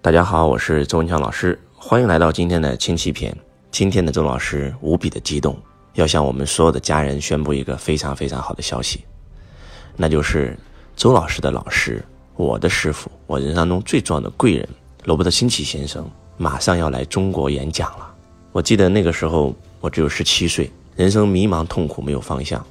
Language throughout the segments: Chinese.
大家好，我是周文强老师，欢迎来到今天的亲戚篇。今天的周老师无比的激动，要向我们所有的家人宣布一个非常非常好的消息，那就是周老师的老师，我的师傅，我人生中最重要的贵人罗伯特清崎先生，马上要来中国演讲了。我记得那个时候我只有十七岁，人生迷茫痛苦，没有方向，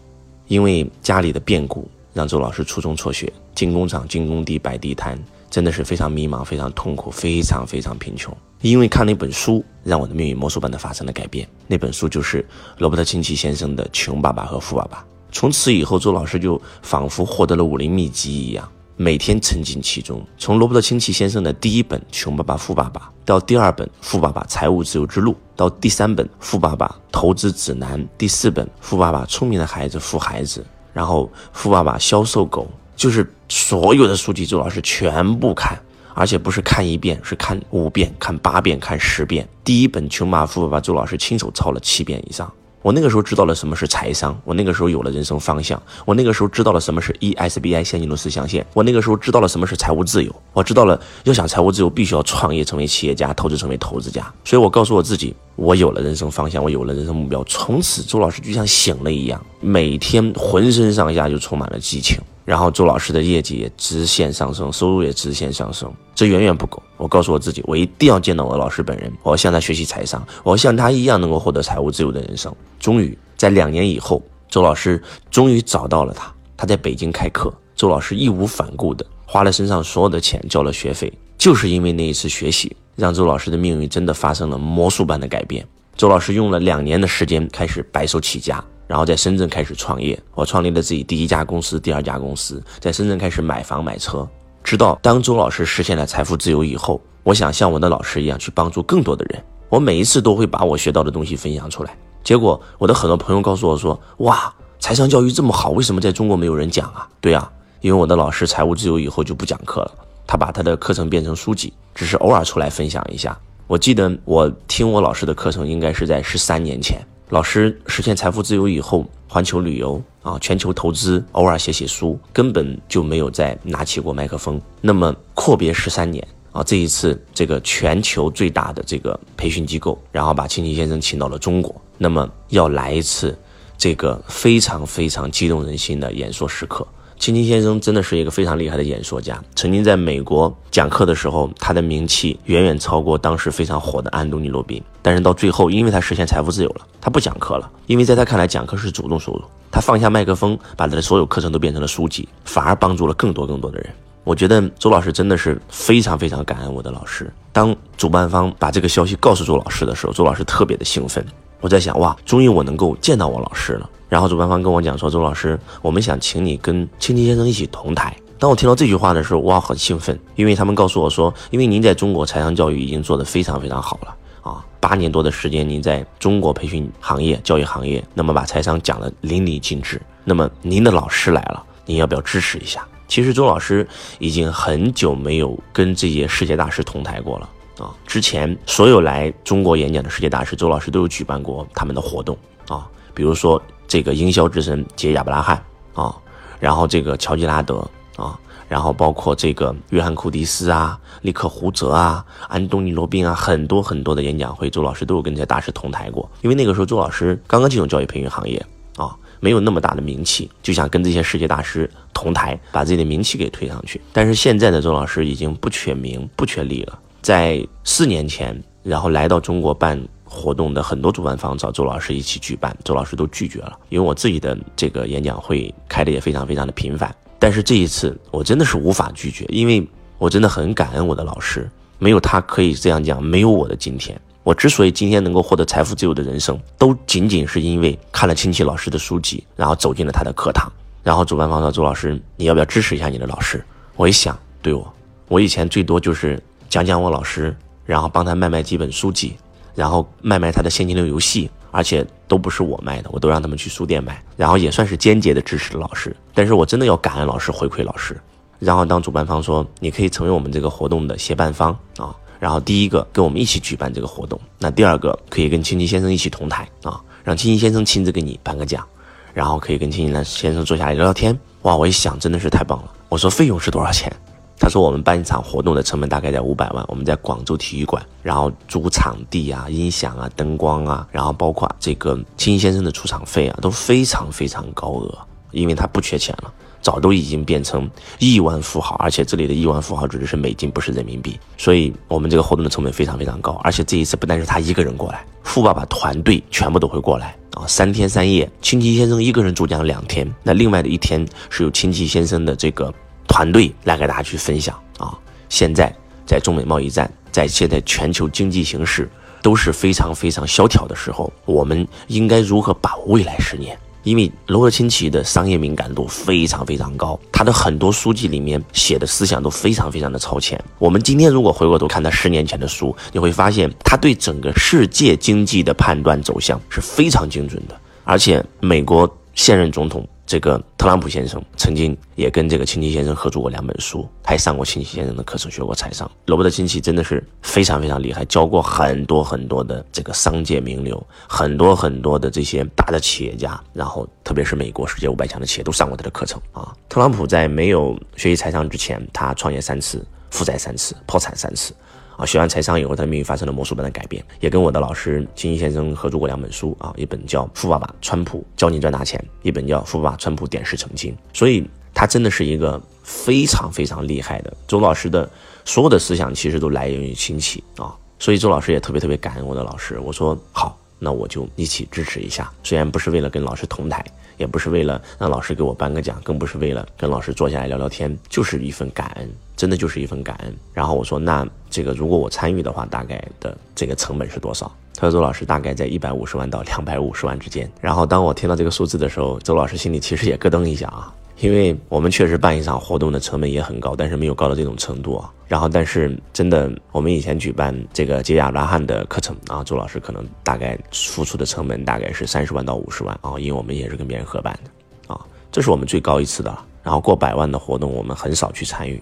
因为家里的变故。让周老师初中辍学，进工厂、进工地、摆地摊，真的是非常迷茫、非常痛苦、非常非常贫穷。因为看了一本书，让我的命运魔术般的发生了改变。那本书就是罗伯特清崎先生的《穷爸爸和富爸爸》。从此以后，周老师就仿佛获得了武林秘籍一样，每天沉浸其中。从罗伯特清崎先生的第一本《穷爸爸富爸爸》到第二本《富爸爸财务自由之路》，到第三本《富爸爸投资指南》，第四本《富爸爸聪明的孩子富孩子》。然后，富爸爸销售狗，就是所有的书籍，周老师全部看，而且不是看一遍，是看五遍、看八遍、看十遍。第一本《穷爸爸富爸爸》，周老师亲手抄了七遍以上。我那个时候知道了什么是财商，我那个时候有了人生方向，我那个时候知道了什么是 ESBI 现金流四象限，我那个时候知道了什么是财务自由，我知道了要想财务自由，必须要创业成为企业家，投资成为投资家。所以我告诉我自己，我有了人生方向，我有了人生目标，从此周老师就像醒了一样，每天浑身上下就充满了激情。然后周老师的业绩也直线上升，收入也直线上升，这远远不够。我告诉我自己，我一定要见到我的老师本人，我要向他学习财商，我要像他一样能够获得财务自由的人生。终于在两年以后，周老师终于找到了他，他在北京开课。周老师义无反顾的花了身上所有的钱交了学费，就是因为那一次学习，让周老师的命运真的发生了魔术般的改变。周老师用了两年的时间开始白手起家。然后在深圳开始创业，我创立了自己第一家公司、第二家公司，在深圳开始买房买车。直到当周老师实现了财富自由以后，我想像我的老师一样去帮助更多的人。我每一次都会把我学到的东西分享出来。结果我的很多朋友告诉我说：“哇，财商教育这么好，为什么在中国没有人讲啊？”对啊，因为我的老师财务自由以后就不讲课了，他把他的课程变成书籍，只是偶尔出来分享一下。我记得我听我老师的课程应该是在十三年前。老师实现财富自由以后，环球旅游啊，全球投资，偶尔写写书，根本就没有再拿起过麦克风。那么阔别十三年啊，这一次这个全球最大的这个培训机构，然后把青青先生请到了中国，那么要来一次这个非常非常激动人心的演说时刻。青青先生真的是一个非常厉害的演说家。曾经在美国讲课的时候，他的名气远远超过当时非常火的安东尼·罗宾。但是到最后，因为他实现财富自由了，他不讲课了。因为在他看来，讲课是主动收入。他放下麦克风，把他的所有课程都变成了书籍，反而帮助了更多更多的人。我觉得周老师真的是非常非常感恩我的老师。当主办方把这个消息告诉周老师的时候，周老师特别的兴奋。我在想，哇，终于我能够见到我老师了。然后主办方跟我讲说：“周老师，我们想请你跟青青先生一起同台。”当我听到这句话的时候，哇，很兴奋，因为他们告诉我说：“因为您在中国财商教育已经做得非常非常好了啊，八年多的时间，您在中国培训行业、教育行业，那么把财商讲得淋漓尽致。那么您的老师来了，您要不要支持一下？”其实周老师已经很久没有跟这些世界大师同台过了啊。之前所有来中国演讲的世界大师，周老师都有举办过他们的活动啊，比如说。这个营销之神杰亚伯拉罕啊，然后这个乔吉拉德啊，然后包括这个约翰库迪斯啊、利克胡泽啊、安东尼罗宾啊，很多很多的演讲会，周老师都有跟这些大师同台过。因为那个时候周老师刚刚进入教育培训行业啊，没有那么大的名气，就想跟这些世界大师同台，把自己的名气给推上去。但是现在的周老师已经不缺名不缺利了，在四年前，然后来到中国办。活动的很多主办方找周老师一起举办，周老师都拒绝了，因为我自己的这个演讲会开的也非常非常的频繁。但是这一次我真的是无法拒绝，因为我真的很感恩我的老师，没有他可以这样讲，没有我的今天。我之所以今天能够获得财富自由的人生，都仅仅是因为看了亲戚老师的书籍，然后走进了他的课堂。然后主办方说：“周老师，你要不要支持一下你的老师？”我一想，对我，我以前最多就是讲讲我老师，然后帮他卖卖几本书籍。然后卖卖他的现金流游戏，而且都不是我卖的，我都让他们去书店买，然后也算是间接的支持了老师。但是我真的要感恩老师，回馈老师。然后当主办方说你可以成为我们这个活动的协办方啊，然后第一个跟我们一起举办这个活动，那第二个可以跟青青先生一起同台啊，让青青先生亲自给你颁个奖，然后可以跟青青先生坐下来聊聊天。哇，我一想真的是太棒了。我说费用是多少钱？他说我们办一场活动的成本大概在五百万，我们在广州体育馆，然后租场地啊、音响啊、灯光啊，然后包括这个青先生的出场费啊，都非常非常高额，因为他不缺钱了。早都已经变成亿万富豪，而且这里的亿万富豪指的是美金，不是人民币。所以，我们这个活动的成本非常非常高。而且这一次不但是他一个人过来，富爸爸团队全部都会过来啊，三天三夜。亲戚先生一个人主讲两天，那另外的一天是由亲戚先生的这个团队来给大家去分享啊。现在在中美贸易战，在现在全球经济形势都是非常非常萧条的时候，我们应该如何把握未来十年？因为罗伯特清崎的商业敏感度非常非常高，他的很多书籍里面写的思想都非常非常的超前。我们今天如果回过头看他十年前的书，你会发现他对整个世界经济的判断走向是非常精准的，而且美国现任总统。这个特朗普先生曾经也跟这个亲戚先生合作过两本书，还上过亲戚先生的课程，学过财商。罗伯特亲戚真的是非常非常厉害，教过很多很多的这个商界名流，很多很多的这些大的企业家，然后特别是美国世界五百强的企业都上过他的课程啊。特朗普在没有学习财商之前，他创业三次，负债三次，破产三次。啊，学完财商以后，他的命运发生了魔术般的改变。也跟我的老师金一先生合作过两本书啊，一本叫《富爸爸川普教你赚大钱》，一本叫《富爸爸川普点石成金》。所以他真的是一个非常非常厉害的。周老师的所有的思想其实都来源于亲戚啊，所以周老师也特别特别感恩我的老师。我说好，那我就一起支持一下。虽然不是为了跟老师同台，也不是为了让老师给我颁个奖，更不是为了跟老师坐下来聊聊天，就是一份感恩。真的就是一份感恩。然后我说，那这个如果我参与的话，大概的这个成本是多少？他说周老师大概在一百五十万到两百五十万之间。然后当我听到这个数字的时候，周老师心里其实也咯噔一下啊，因为我们确实办一场活动的成本也很高，但是没有高到这种程度啊。然后但是真的，我们以前举办这个杰亚拉汉的课程啊，周老师可能大概付出的成本大概是三十万到五十万啊，因为我们也是跟别人合办的啊，这是我们最高一次的。然后过百万的活动，我们很少去参与。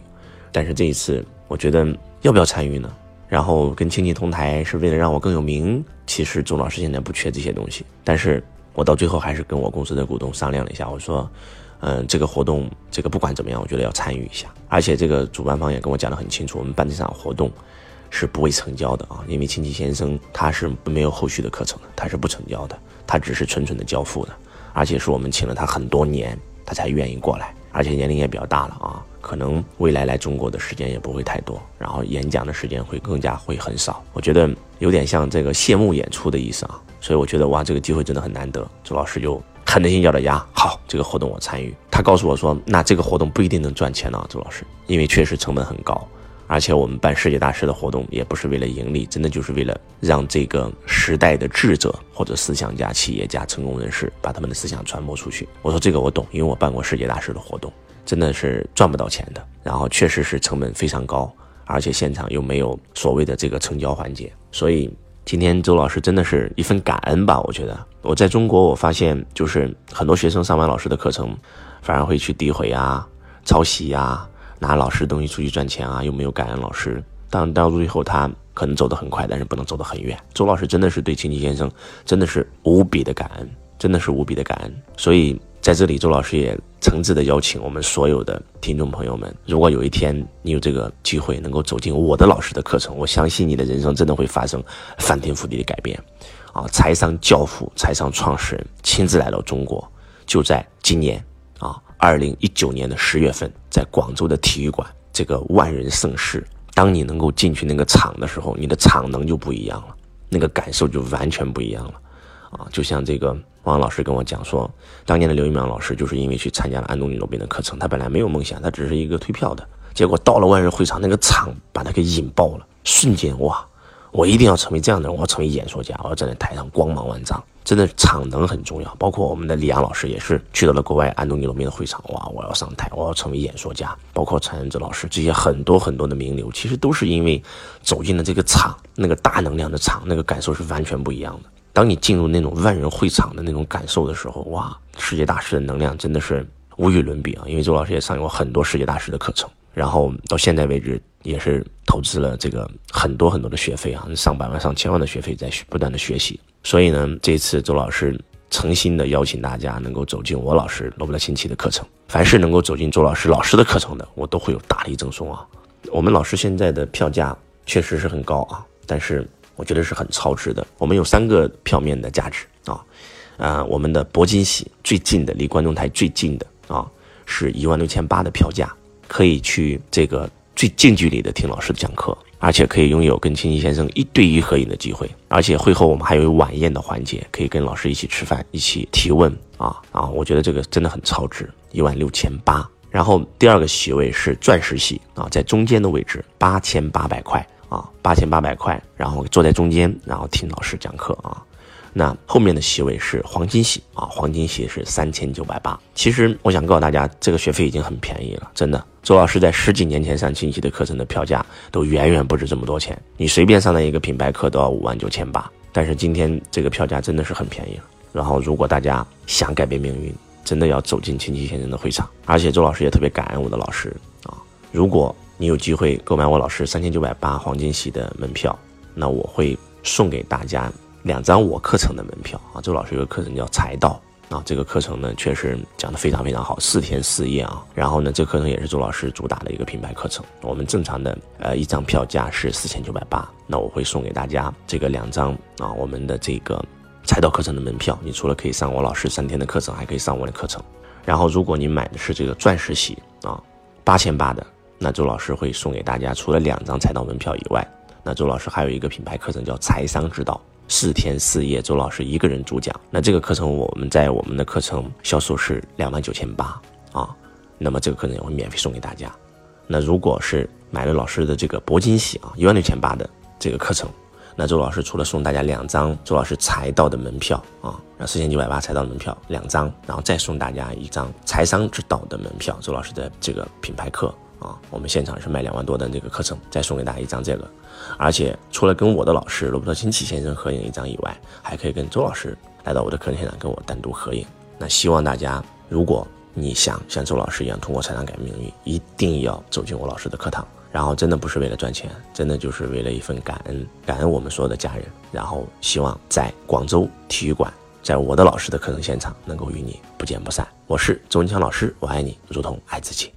但是这一次，我觉得要不要参与呢？然后跟亲戚同台是为了让我更有名。其实周老师现在不缺这些东西，但是我到最后还是跟我公司的股东商量了一下，我说，嗯，这个活动，这个不管怎么样，我觉得要参与一下。而且这个主办方也跟我讲得很清楚，我们办这场活动是不会成交的啊，因为亲戚先生他是没有后续的课程的，他是不成交的，他只是纯纯的交付的，而且是我们请了他很多年，他才愿意过来，而且年龄也比较大了啊。可能未来来中国的时间也不会太多，然后演讲的时间会更加会很少。我觉得有点像这个谢幕演出的意思啊，所以我觉得哇，这个机会真的很难得。周老师就狠着心咬着牙，好，这个活动我参与。他告诉我说，那这个活动不一定能赚钱呢，周老师，因为确实成本很高，而且我们办世界大师的活动也不是为了盈利，真的就是为了让这个时代的智者或者思想家、企业家、成功人士把他们的思想传播出去。我说这个我懂，因为我办过世界大师的活动。真的是赚不到钱的，然后确实是成本非常高，而且现场又没有所谓的这个成交环节，所以今天周老师真的是一份感恩吧？我觉得我在中国，我发现就是很多学生上完老师的课程，反而会去诋毁啊、抄袭啊、拿老师东西出去赚钱啊，又没有感恩老师。当到最后，他可能走得很快，但是不能走得很远。周老师真的是对清奇先生真的是无比的感恩，真的是无比的感恩。所以在这里，周老师也。诚挚的邀请我们所有的听众朋友们，如果有一天你有这个机会能够走进我的老师的课程，我相信你的人生真的会发生翻天覆地的改变。啊，财商教父、财商创始人亲自来到中国，就在今年啊，二零一九年的十月份，在广州的体育馆这个万人盛世，当你能够进去那个场的时候，你的场能就不一样了，那个感受就完全不一样了。啊，就像这个。王老师跟我讲说，当年的刘一苗老师就是因为去参加了安东尼罗宾的课程，他本来没有梦想，他只是一个退票的，结果到了万人会场，那个场把他给引爆了，瞬间哇，我一定要成为这样的人，我要成为演说家，我要站在台上光芒万丈，真的场能很重要。包括我们的李阳老师也是去到了国外安东尼罗宾的会场，哇，我要上台，我要成为演说家。包括陈恩哲老师这些很多很多的名流，其实都是因为走进了这个场，那个大能量的场，那个感受是完全不一样的。当你进入那种万人会场的那种感受的时候，哇，世界大师的能量真的是无与伦比啊！因为周老师也上过很多世界大师的课程，然后到现在为止也是投资了这个很多很多的学费啊，上百万、上千万的学费在不断的学习。所以呢，这次周老师诚心的邀请大家能够走进我老师罗伯特·辛奇的课程。凡是能够走进周老师老师的课程的，我都会有大力赠送啊。我们老师现在的票价确实是很高啊，但是我觉得是很超值的。我们有三个票面的价值啊，啊，我们的铂金席最近的离观众台最近的啊，是一万六千八的票价，可以去这个最近距离的听老师的讲课。而且可以拥有跟清奇先生一对一合影的机会，而且会后我们还有晚宴的环节，可以跟老师一起吃饭，一起提问啊啊！我觉得这个真的很超值，一万六千八。然后第二个席位是钻石席啊，在中间的位置，八千八百块啊，八千八百块，然后坐在中间，然后听老师讲课啊。那后面的席位是黄金席啊，黄金席是三千九百八。其实我想告诉大家，这个学费已经很便宜了，真的。周老师在十几年前上清奇的课程的票价都远远不止这么多钱，你随便上的一个品牌课都要五万九千八。但是今天这个票价真的是很便宜了。然后如果大家想改变命运，真的要走进清奇先生的会场。而且周老师也特别感恩我的老师啊，如果你有机会购买我老师三千九百八黄金席的门票，那我会送给大家。两张我课程的门票啊，周老师有个课程叫财道啊，这个课程呢确实讲的非常非常好，四天四夜啊。然后呢，这课程也是周老师主打的一个品牌课程。我们正常的呃一张票价是四千九百八，那我会送给大家这个两张啊我们的这个财道课程的门票。你除了可以上我老师三天的课程，还可以上我的课程。然后如果你买的是这个钻石席啊八千八的，那周老师会送给大家除了两张财道门票以外，那周老师还有一个品牌课程叫财商之道。四天四夜，周老师一个人主讲。那这个课程我们在我们的课程销售是两万九千八啊，那么这个课程也会免费送给大家。那如果是买了老师的这个铂金喜啊，一万六千八的这个课程，那周老师除了送大家两张周老师财道的门票啊，那四千九百八财道门票两张，然后再送大家一张财商之道的门票，周老师的这个品牌课。啊，我们现场是卖两万多的这个课程，再送给大家一张这个，而且除了跟我的老师罗伯特清崎先生合影一张以外，还可以跟周老师来到我的课程现场跟我单独合影。那希望大家，如果你想像周老师一样通过财商改命运，一定要走进我老师的课堂。然后真的不是为了赚钱，真的就是为了一份感恩，感恩我们所有的家人。然后希望在广州体育馆，在我的老师的课程现场能够与你不见不散。我是周文强老师，我爱你如同爱自己。